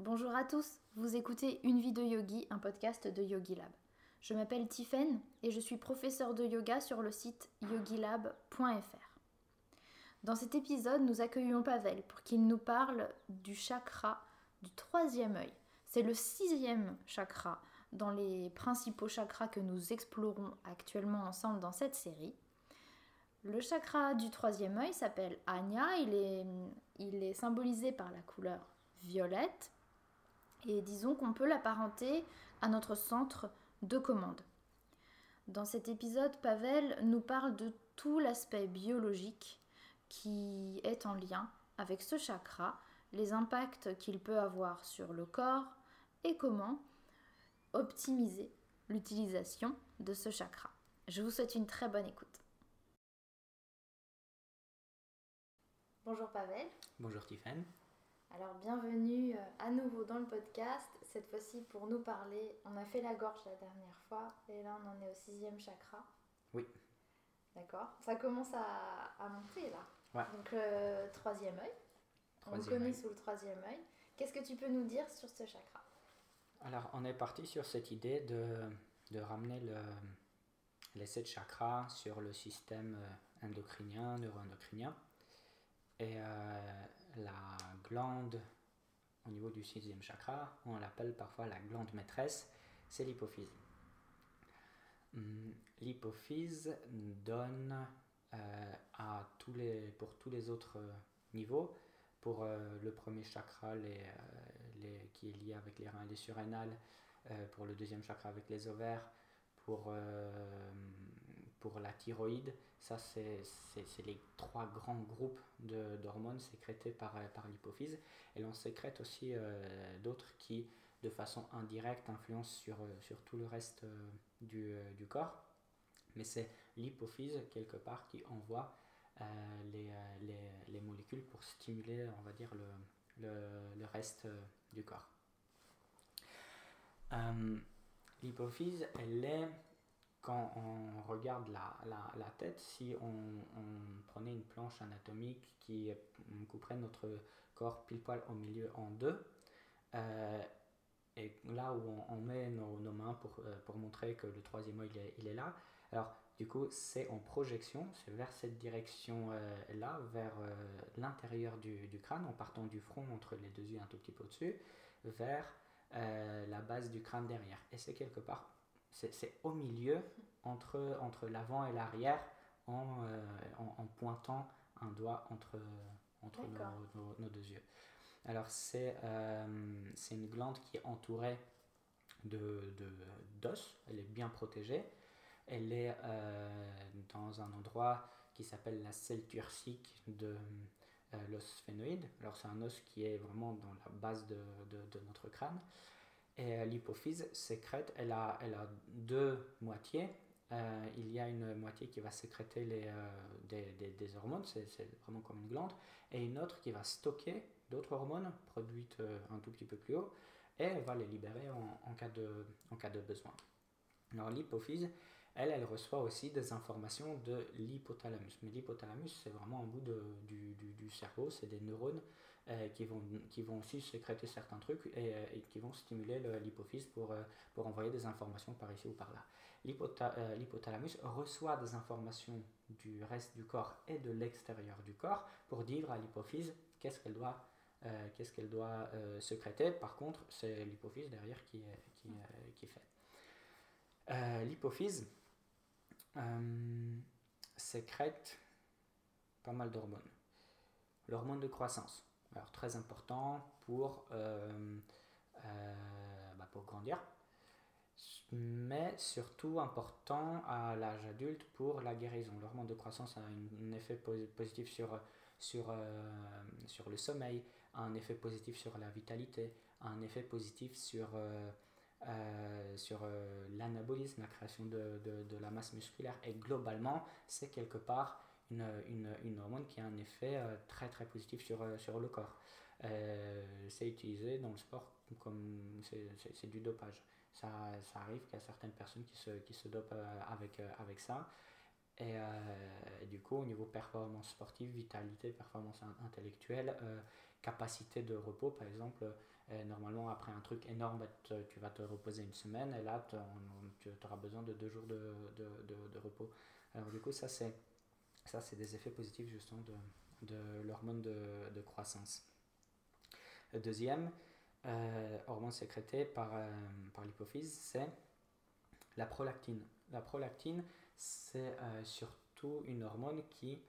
Bonjour à tous, vous écoutez Une vie de yogi, un podcast de Yogi Lab. Je m'appelle Tiffen et je suis professeure de yoga sur le site yogilab.fr. Dans cet épisode, nous accueillons Pavel pour qu'il nous parle du chakra du troisième œil. C'est le sixième chakra dans les principaux chakras que nous explorons actuellement ensemble dans cette série. Le chakra du troisième œil s'appelle Anya, il est, il est symbolisé par la couleur violette et disons qu'on peut l'apparenter à notre centre de commande. Dans cet épisode, Pavel nous parle de tout l'aspect biologique qui est en lien avec ce chakra, les impacts qu'il peut avoir sur le corps et comment optimiser l'utilisation de ce chakra. Je vous souhaite une très bonne écoute. Bonjour Pavel. Bonjour Tiffany. Alors bienvenue euh, à nouveau dans le podcast, cette fois-ci pour nous parler, on a fait la gorge la dernière fois et là on en est au sixième chakra. Oui. D'accord. Ça commence à, monter là. Ouais. Donc le troisième œil. on connaît sous le troisième œil. Qu'est-ce que tu peux nous dire sur ce chakra? Alors on est parti sur cette idée de, de ramener le, les sept chakras sur le système euh, endocrinien, neuroendocrinien. Et euh, la glande au niveau du sixième chakra, on l'appelle parfois la glande maîtresse, c'est l'hypophyse. Hum, l'hypophyse donne euh, à tous les, pour tous les autres niveaux, pour euh, le premier chakra les, les, qui est lié avec les reins et les surrénales, pour le deuxième chakra avec les ovaires, pour, euh, pour la thyroïde. Ça, c'est les trois grands groupes d'hormones sécrétés par, par l'hypophyse. Et l'on sécrète aussi euh, d'autres qui, de façon indirecte, influencent sur, sur tout le reste euh, du, du corps. Mais c'est l'hypophyse, quelque part, qui envoie les, les, les, molécules pour stimuler, on va dire, le, le, le reste du corps. L'hypophyse, elle est, quand on regarde la, la, la tête, si on, on, prenait une planche anatomique qui couperait notre corps pile poil au milieu en deux, euh, et là où on, met nos, mains pour, euh, pour, montrer que le troisième œil il est, là, alors du coup c'est en projection, c'est vers cette direction-là, euh, vers l'intérieur du, du, crâne, en partant du front entre les deux yeux un tout petit peu au-dessus, vers euh, la base du crâne derrière. Et c'est quelque part, c'est au milieu, entre, entre l'avant et l'arrière, en, euh, en, pointant un doigt entre, entre nos, nos, deux yeux. Alors c'est euh, une glande qui est entourée de d'os, elle est bien protégée. Elle est dans un endroit qui s'appelle la selle turcique de, euh, l'os sphénoïde. Alors c'est un os qui est vraiment dans la base de, de, notre crâne. Et euh, l'hypophyse sécrète, elle a, elle a deux moitiés. Euh, il y a une moitié qui va sécréter les, des, hormones, c'est vraiment comme une glande, et une autre qui va stocker d'autres hormones produites un tout petit peu plus haut, et elle va les libérer en, cas, de, besoin. Alors l'hypophyse, elle, elle reçoit aussi des informations de l'hypothalamus. Mais l'hypothalamus, c'est vraiment un bout du, cerveau, c'est des neurones euh, qui, vont, qui vont aussi sécréter certains trucs et, euh, et qui vont stimuler l'hypophyse pour, euh, pour envoyer des informations par ici ou par là. L'hypothalamus reçoit des informations du reste du corps et de l'extérieur du corps pour dire à l'hypophyse qu'est-ce qu'elle doit qu'est-ce qu'elle doit sécréter. Par contre, c'est l'hypophyse derrière qui, qui, qui fait. L'hypophyse sécrète pas mal d'hormones. L'hormone de croissance, alors très important pour, euh, bah, pour grandir, mais surtout important à l'âge adulte pour la guérison. L'hormone de croissance a un, effet positif sur, sur, sur le sommeil, un effet positif sur la vitalité, un effet positif sur euh, sur euh, l'anabolisme, la création de, de, de, la masse musculaire. Et globalement, c'est quelque part une, une, hormone qui a un effet euh, très très positif sur, sur le corps. c'est utilisé dans le sport comme c'est du dopage. Ça, ça arrive qu'il y a certaines personnes qui se, qui se dopent avec, avec ça. Et, et, du coup, au niveau performance sportive, vitalité, performance intellectuelle, capacité de repos. Par exemple, normalement, après un truc énorme, bah, tu vas te reposer une semaine et là, tu auras besoin de deux jours de, de, de, repos. Alors, du coup, ça, c'est, ça, c'est des effets positifs justement de, de l'hormone de, croissance. Le deuxième euh, hormone sécrétée par, euh, par l'hypophyse, c'est la prolactine. La prolactine, c'est euh, surtout une hormone qui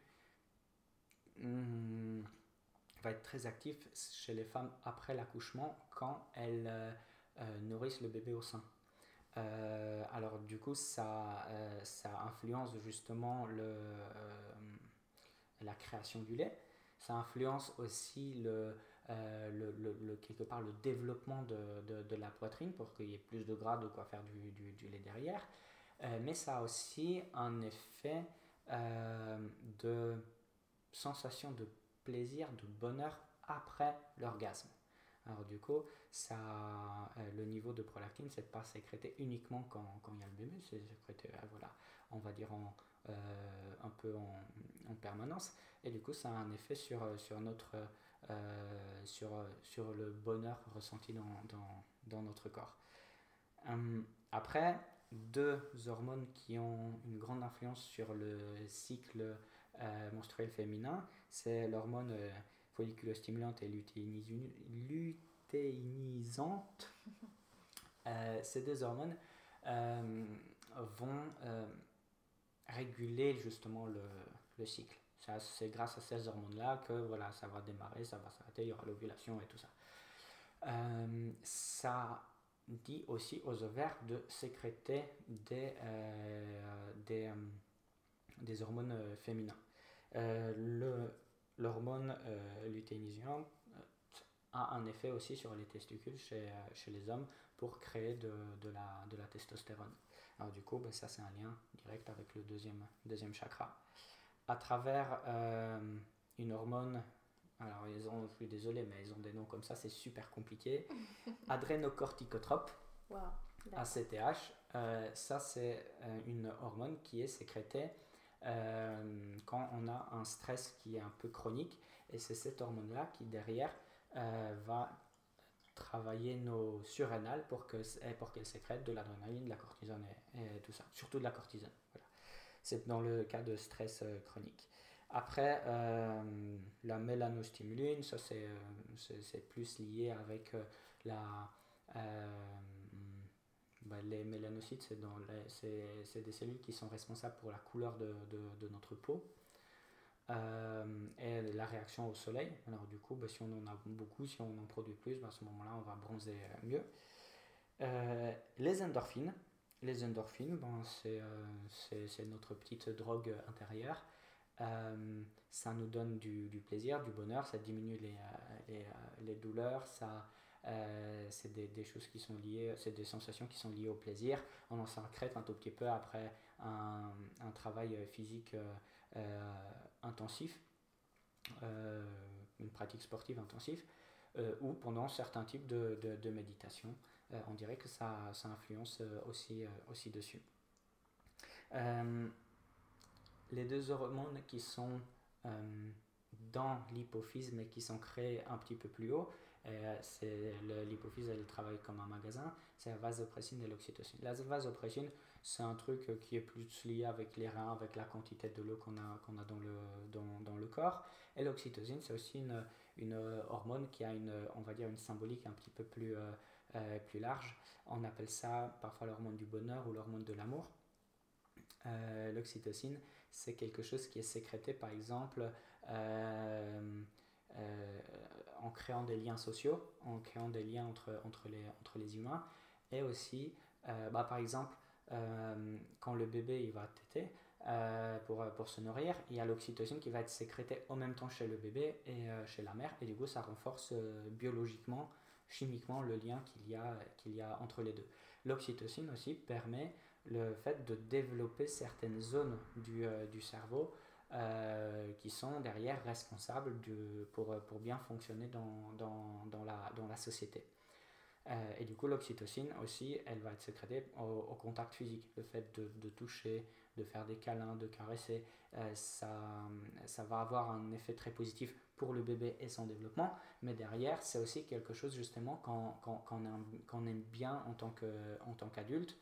hmm, va être très active chez les femmes après l'accouchement quand elles nourrissent le bébé au sein. Alors du coup, ça, ça influence justement le, la création du lait. Ça influence aussi le, euh, quelque part le développement de, de, la poitrine pour qu'il y ait plus de gras, de quoi faire du, du, lait derrière. Euh, mais ça a aussi un effet euh, de sensation de plaisir, de bonheur après l'orgasme. Alors du coup, ça, le niveau de prolactine, c'est pas sécrété uniquement quand, quand il y a le bébé, c'est sécrété, voilà, on va dire en, un peu en, en, permanence. Et du coup, ça a un effet sur, sur notre euh, sur, sur le bonheur ressenti dans, dans, dans notre corps. Hum, après, deux hormones qui ont une grande influence sur le cycle euh, menstruel féminin, c'est l'hormone euh, folliculostimulante et lutéinisante. ces deux hormones vont réguler justement le, le cycle c'est grâce à ces hormones-là que voilà, ça va démarrer, ça va s'arrêter, il y aura l'ovulation et tout ça. Euh, ça dit aussi aux ovaires de sécréter des, euh, des, euh, des, hormones féminins. L'hormone lutéinisante a un effet aussi sur les testicules chez, chez les hommes pour créer de, de, la, de la testostérone. Alors du coup, ben, ça c'est un lien direct avec le deuxième, deuxième chakra à travers euh, une hormone. Alors, ils ont, je suis désolé, mais ils ont des noms comme ça, c'est super compliqué. Adrénocorticotrope, ACTH. Euh, ça, c'est euh, une hormone qui est sécrétée quand on a un stress qui est un peu chronique. Et c'est cette hormone-là qui, derrière, va travailler nos surrénales pour qu'elle pour qu'elle sécrète de l'adrénaline, de la cortisone et, tout ça. Surtout de la cortisone. C'est dans le cas de stress euh, chronique. Après, euh, la mélanostimuline, ça c'est euh, plus lié avec la, bah, les mélanocytes, c'est des cellules qui sont responsables pour la couleur de, notre peau. et la réaction au soleil. Alors du coup, bah, si on en a beaucoup, si on en produit plus, bah, à ce moment-là, on va bronzer mieux. les endorphines, les endorphines, bon, euh, c'est notre petite drogue intérieure. Euh, ça nous donne du, plaisir, du bonheur, ça diminue les, euh, les, les douleurs, ça, c'est des, choses qui sont liées, c'est des sensations qui sont liées au plaisir. On en sécrète un tout petit peu après un, un travail physique intensif, une pratique sportive intensive, ou pendant certains types de, de, de méditation. Euh, on dirait que ça, ça influence euh, aussi, euh, aussi dessus. les deux hormones qui sont dans l'hypophyse mais qui sont créées un petit peu plus haut, c'est l'hypophyse elle travaille comme un magasin, c'est la vasopressine et l'oxytocine. La vasopressine, c'est un truc qui est plus lié avec les reins, avec la quantité de l'eau qu'on a, qu'on a dans, le, dans, dans le corps. Et l'oxytocine, c'est aussi une, une, hormone qui a une, on va dire, une symbolique un petit peu plus, euh, plus large. On appelle ça parfois l'hormone du bonheur ou l'hormone de l'amour. Euh, l'oxytocine, c'est quelque chose qui est sécrété par exemple euh, en créant des liens sociaux, en créant des liens entre, entre, les, entre les humains, et aussi, bah, par exemple, quand le bébé il va téter, pour, pour, se nourrir, il y a l'oxytocine qui va être sécrétée en même temps chez le bébé et chez la mère, et du coup ça renforce biologiquement chimiquement le lien qu'il y, a, y a entre les deux. L'oxytocine aussi permet le fait de développer certaines zones du, euh, du cerveau euh, qui sont derrière responsables de, pour, pour bien fonctionner dans, dans, dans, la, dans la société. Euh, et du coup, l'oxytocine aussi, elle va être sécrétée au, contact physique. Le fait de, de, toucher, de faire des câlins, de caresser, euh, ça, ça va avoir un effet très positif pour le bébé et son développement. Mais derrière, c'est aussi quelque chose justement qu'on aime, aime, bien en tant qu'adulte.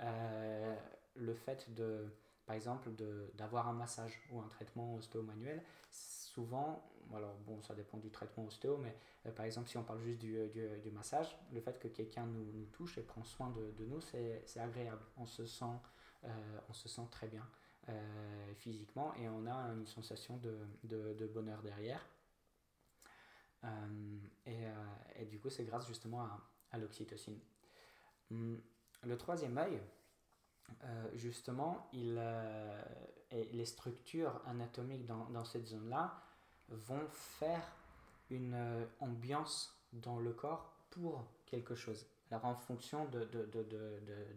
Euh, le fait de, par exemple, d'avoir un massage ou un traitement ostéo-manuel, souvent, alors bon, ça dépend du traitement ostéo, mais euh, par exemple, si on parle juste du, du, du massage, le fait que quelqu'un nous, nous, touche et prend soin de, de nous, c'est agréable. On se sent, euh, on se sent très bien euh, physiquement et on a une sensation de, de, de bonheur derrière. Et, et, du coup, c'est grâce justement à, à l'oxytocine. Hum, le troisième œil, justement, il, et les structures anatomiques dans, cette zone-là vont faire une euh, ambiance dans le corps pour quelque chose. Alors en fonction de, de, de,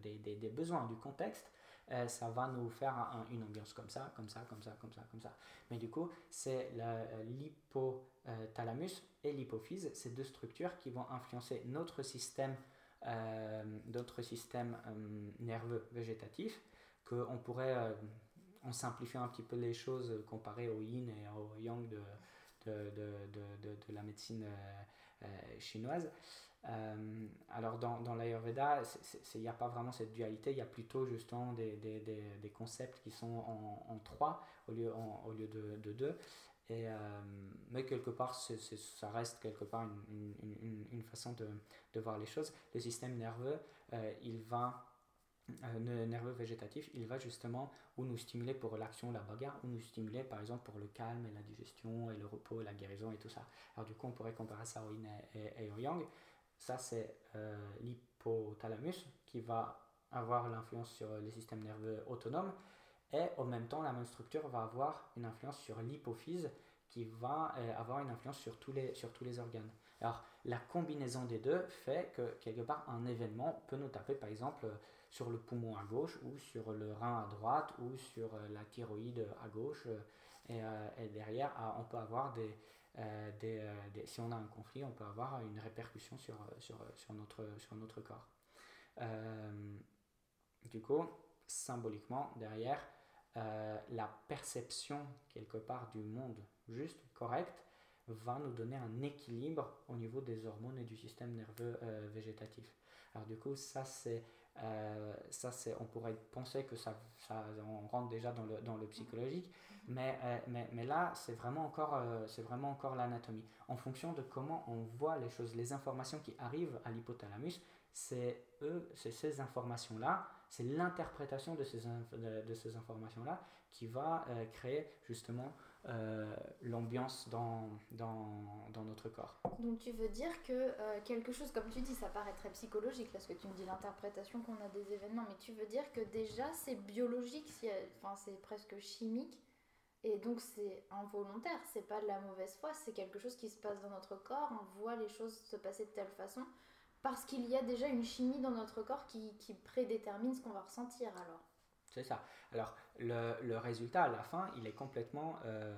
des, besoins, du contexte, euh, ça va nous faire une ambiance comme ça, comme ça, comme ça, comme ça, comme ça. Mais du coup, c'est euh, l'hypothalamus et l'hypophyse, ces deux structures qui vont influencer notre système, notre système nerveux végétatif, qu'on pourrait, en simplifiant un petit peu les choses, comparé au yin et au yang de, de, de, de, la médecine euh, euh, chinoise. Euh, alors dans, dans l'Ayurveda, il n'y a pas vraiment cette dualité, il y a plutôt justement des, des, des, concepts qui sont en, trois au lieu, en, au lieu de deux. Et, mais quelque part, ça reste quelque part une, une, une, façon de, de, voir les choses. Le système nerveux, il va euh, nerveux végétatif, il va justement ou nous stimuler pour l'action, la bagarre, ou nous stimuler par exemple pour le calme et la digestion et le repos, la guérison et tout ça. Alors du coup, on pourrait comparer ça au yin et, au yang. Ça, c'est euh, l'hypothalamus qui va avoir l'influence sur les systèmes nerveux autonomes. Et en même temps, la même structure va avoir une influence sur l'hypophyse qui va euh, avoir une influence sur tous, les, sur tous les organes. Alors, la combinaison des deux fait que quelque part, un événement peut nous taper, par exemple, sur le poumon à gauche ou sur le rein à droite ou sur euh, la thyroïde à gauche. Euh, et, euh, et derrière, ah, on peut avoir des, des, des, si on a un conflit, on peut avoir une répercussion sur, sur, sur, notre, sur notre corps. du coup, symboliquement, derrière, la perception quelque part du monde juste, correct, va nous donner un équilibre au niveau des hormones et du système nerveux végétatif. Alors du coup, ça c'est euh, ça, c'est, on pourrait penser que ça, ça, on rentre déjà dans le, dans le psychologique, mais, euh, mais, mais, là, c'est vraiment encore, euh, c'est vraiment encore l'anatomie. En fonction de comment on voit les choses, les informations qui arrivent à l'hypothalamus, c'est eux, c'est ces informations-là, c'est l'interprétation de ces, de, ces informations-là qui va créer justement euh, l'ambiance dans, dans, dans, notre corps. Donc tu veux dire que euh, quelque chose, comme tu dis, ça paraît très psychologique, là que tu me dis, l'interprétation qu'on a des événements, mais tu veux dire que déjà c'est biologique, enfin c'est presque chimique, et donc c'est involontaire, c'est pas de la mauvaise foi, c'est quelque chose qui se passe dans notre corps, on voit les choses se passer de telle façon, parce qu'il y a déjà une chimie dans notre corps qui, qui prédétermine ce qu'on va ressentir alors. C'est ça. Alors, le, le, résultat à la fin, il est complètement, euh,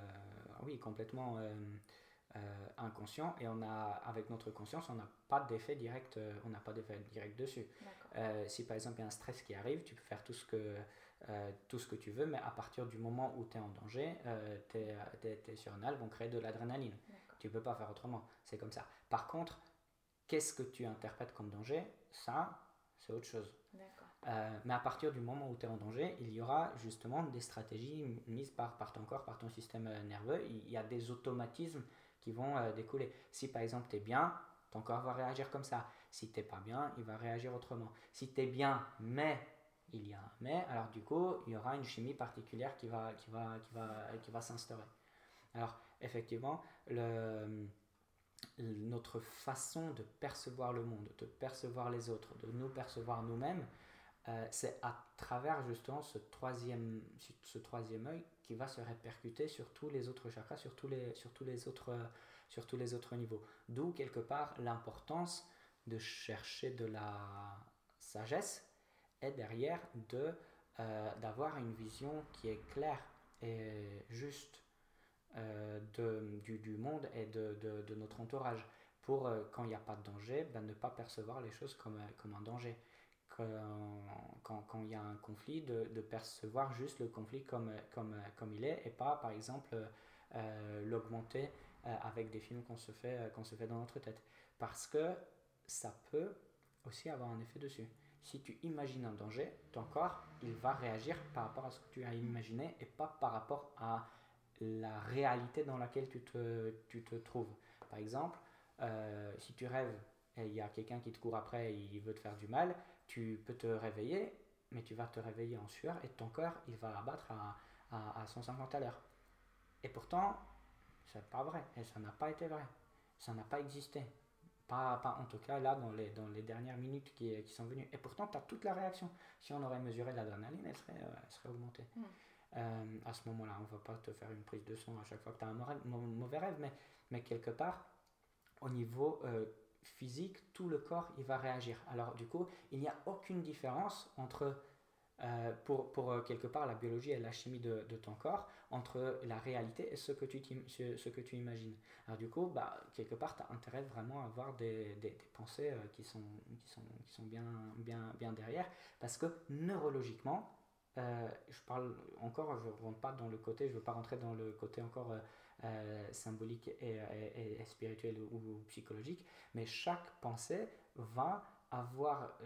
oui, complètement euh, euh, inconscient et on a, avec notre conscience, on n'a pas d'effet direct, on n'a pas d'effet direct dessus. Si par exemple il y a un stress qui arrive, tu peux faire tout ce que, tout ce que tu veux, mais à partir du moment où tu es en danger, tes, tes, tes surrénales vont créer de l'adrénaline. Tu peux pas faire autrement. C'est comme ça. Par contre, qu'est-ce que tu interprètes comme danger Ça, c'est autre chose. Euh, mais à partir du moment où tu es en danger, il y aura justement des stratégies mises par, par ton corps, par ton système euh, nerveux. Il y a des automatismes qui vont euh, découler. Si par exemple tu es bien, ton corps va réagir comme ça. Si tu n'es pas bien, il va réagir autrement. Si tu es bien, mais il y a un mais, alors du coup, il y aura une chimie particulière qui va, qui va, qui va, qui va s'instaurer. Alors effectivement, le notre façon de percevoir le monde, de percevoir les autres, de nous percevoir nous-mêmes, euh, c'est à travers justement ce troisième, ce troisième œil qui va se répercuter sur tous les autres chakras, sur tous les, sur tous les, autres, sur tous les autres niveaux. D'où quelque part l'importance de chercher de la sagesse et derrière de, euh, d'avoir une vision qui est claire et juste de, du, monde et de, de, notre entourage. pour, quand il n'y a pas de danger, ben, ne pas percevoir les choses comme, comme un danger. Quand, quand, il y a un conflit, de, de, percevoir juste le conflit comme, comme, comme il est et pas, par exemple, l'augmenter avec des films qu'on se, fait, qu'on se fait dans notre tête. Parce que ça peut aussi avoir un effet dessus. Si tu imagines un danger, ton corps, il va réagir par rapport à ce que tu as imaginé et pas par rapport à la réalité dans laquelle tu te, tu te trouves. Par exemple, euh, si tu rêves et il y a quelqu'un qui te court après et il veut te faire du mal, tu peux te réveiller, mais tu vas te réveiller en sueur et ton corps, il va abattre à, à, à 150 à l'heure. Et pourtant, c'est pas vrai, et ça n'a pas été vrai. Ça n'a pas existé. Pas, pas, en tout cas là dans les, dans les dernières minutes qui, qui sont venues. Et pourtant, tu as toute la réaction. Si on aurait mesuré l'adrénaline, elle serait, euh, elle serait augmentée. Mm. Euh, à ce moment-là, on ne va pas te faire une prise de son à chaque fois que tu as un mauvais rêve, mais, quelque part, au niveau euh, physique, tout le corps, il va réagir. Alors du coup, il n'y a aucune différence entre euh, pour, quelque part la biologie et la chimie de, ton corps entre la réalité et ce que tu, imagines. Alors du coup, bah, quelque part, tu as intérêt vraiment à avoir des, pensées qui, sont, bien derrière parce que neurologiquement, je parle encore, je ne rentre pas dans le côté, je veux pas rentrer dans le côté encore symbolique et, spirituel ou, psychologique, mais chaque pensée va avoir,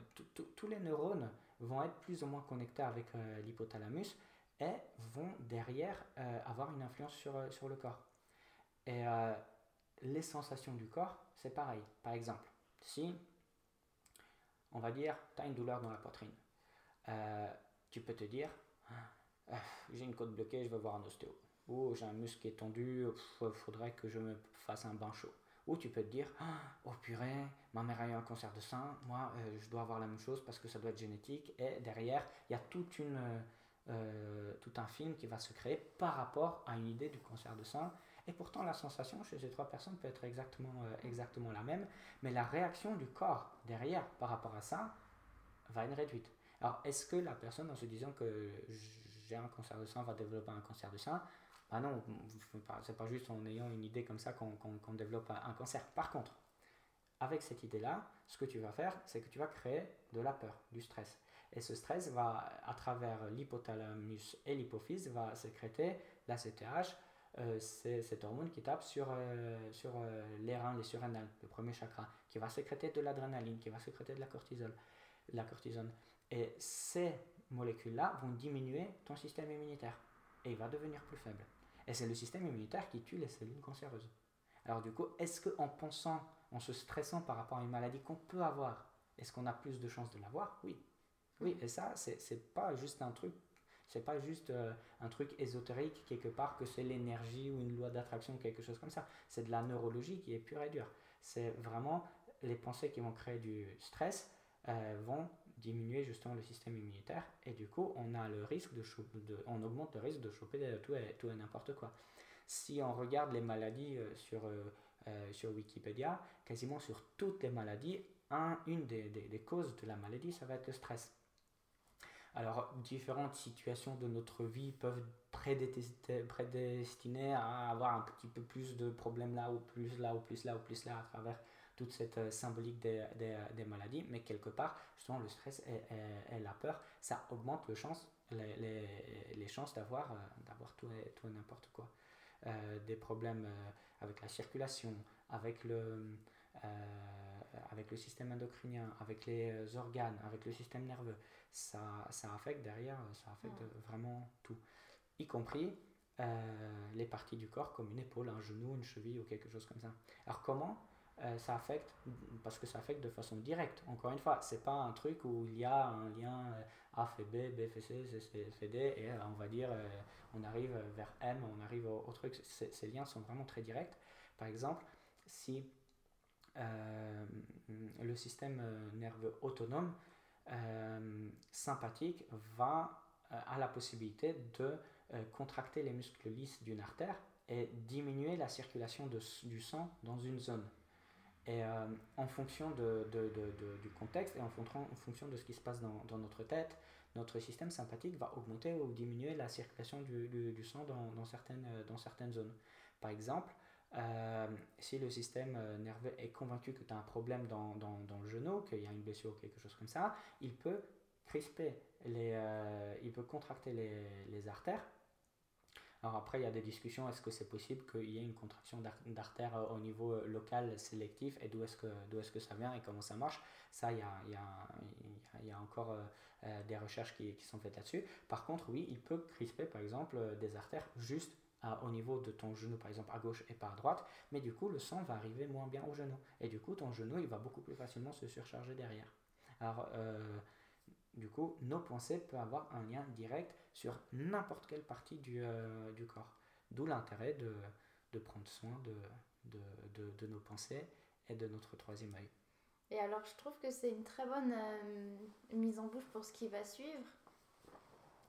tous les neurones vont être plus ou moins connectés avec euh, l'hypothalamus et vont derrière euh, avoir une influence sur, euh, sur le corps. Et les sensations du corps, c'est pareil. Par exemple, si, on va dire, tu as une douleur dans la poitrine, tu peux te dire, ah, j'ai une côte bloquée, je vais voir un ostéo. Ou j'ai un muscle qui est tendu, il faudrait que je me fasse un bain chaud. Ou tu peux te dire, oh purée, ma mère a eu un cancer de sein, moi euh, je dois avoir la même chose parce que ça doit être génétique. Et derrière, il y a toute une, euh, tout un film qui va se créer par rapport à une idée du cancer de sein. Et pourtant, la sensation chez ces trois personnes peut être exactement, euh, exactement la même, mais la réaction du corps derrière par rapport à ça va être réduite. Alors, est-ce que la personne, en se disant que j'ai un cancer de sein, va développer un cancer de sein ah non, c'est pas juste en ayant une idée comme ça qu'on développe un cancer. Par contre, avec cette idée-là, ce que tu vas faire, c'est que tu vas créer de la peur, du stress. Et ce stress va, à travers l'hypothalamus et l'hypophyse, va sécréter l'ACTH, euh, c'est cette hormone qui tape sur, euh, sur euh, les reins, les surrénales, le premier chakra, qui va sécréter de l'adrénaline, qui va sécréter de la cortisol, la cortisone. Et ces molécules-là vont diminuer ton système immunitaire et il va devenir plus faible. Et c'est le système immunitaire qui tue les cellules cancéreuses. Alors du coup, est-ce qu'en pensant, en se stressant par rapport à une maladie qu'on peut avoir, est-ce qu'on a plus de chances de l'avoir? Oui. Oui, et ça, c'est pas juste un truc, c'est pas juste euh, un truc ésotérique quelque part que c'est l'énergie ou une loi d'attraction ou quelque chose comme ça. C'est de la neurologie qui est pure et dure. C'est vraiment les pensées qui vont créer du stress euh, vont diminuer justement le système immunitaire et du coup on a le risque de, on augmente le risque de choper tout et, tout et n'importe quoi. Si on regarde les maladies euh, sur, euh, euh, sur Wikipédia, quasiment sur toutes les maladies, un, une des, des, des, causes de la maladie, ça va être le stress. Alors, différentes situations de notre vie peuvent prédestiner à avoir un petit peu plus de problèmes là, ou plus là, ou plus là, ou plus là, à travers toute cette euh, symbolique des, des, des, maladies, mais quelque part, justement, le stress et, et, la peur, ça augmente le chance, les, les, les chances d'avoir euh, d'avoir tout et, tout n'importe quoi. Euh, des problèmes avec la circulation, avec le, avec le système endocrinien, avec les organes, avec le système nerveux, ça, ça affecte derrière, ça affecte vraiment tout, y compris les parties du corps comme une épaule, un genou, une cheville ou quelque chose comme ça. Alors comment euh, ça affecte, parce que ça affecte de façon directe. Encore une fois, c'est pas un truc où il y a un lien euh, A fait B, B fait C, C fait D, et euh, on va dire, on arrive vers M, on arrive au, truc. ces liens sont vraiment très directs. Par exemple, si le système nerveux autonome sympathique va à la possibilité de contracter les muscles lisses d'une artère et diminuer la circulation de, du sang dans une zone. Et euh, en fonction de, du contexte et en, fonction de ce qui se passe dans, dans, notre tête, notre système sympathique va augmenter ou diminuer la circulation du, du, sang dans, dans, certaines, euh, dans certaines zones. Par exemple, euh, si le système nerveux est convaincu que tu as un problème dans, le genou, qu'il y a une blessure ou quelque chose comme ça, il peut crisper, les, il peut contracter les, les, artères. Alors après, il y a des discussions, est-ce que c'est possible qu'il y ait une contraction d'artère au niveau local sélectif et d'où est-ce que, est-ce que ça vient et comment ça marche? Ça, il y a, il y a, il y a encore des recherches qui, qui sont faites là-dessus. Par contre, oui, il peut crisper, par exemple, des artères juste au niveau de ton genou, par exemple à gauche et pas à droite, mais du coup le sang va arriver moins bien au genou. Et du coup ton genou il va beaucoup plus facilement se surcharger derrière. Alors euh, du coup nos pensées peuvent avoir un lien direct sur n'importe quelle partie du, euh, du corps. D'où l'intérêt de, de, prendre soin de, de, de, nos pensées et de notre troisième œil. Et alors je trouve que c'est une très bonne euh, mise en bouche pour ce qui va suivre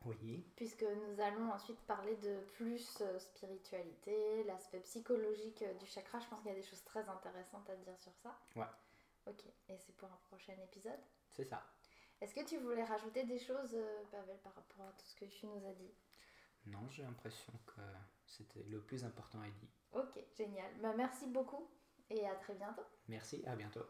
oui. Puisque nous allons ensuite parler de plus euh, spiritualité, l'aspect psychologique du chakra. Je pense qu'il y a des choses très intéressantes à dire sur ça. Ouais. Ok, et c'est pour un prochain épisode C'est ça. Est-ce que tu voulais rajouter des choses, euh, Pavel, par rapport à tout ce que tu nous as dit? Non, j'ai l'impression que c'était le plus important à dire. Ok, génial. Bah, merci beaucoup et à très bientôt. Merci, à bientôt.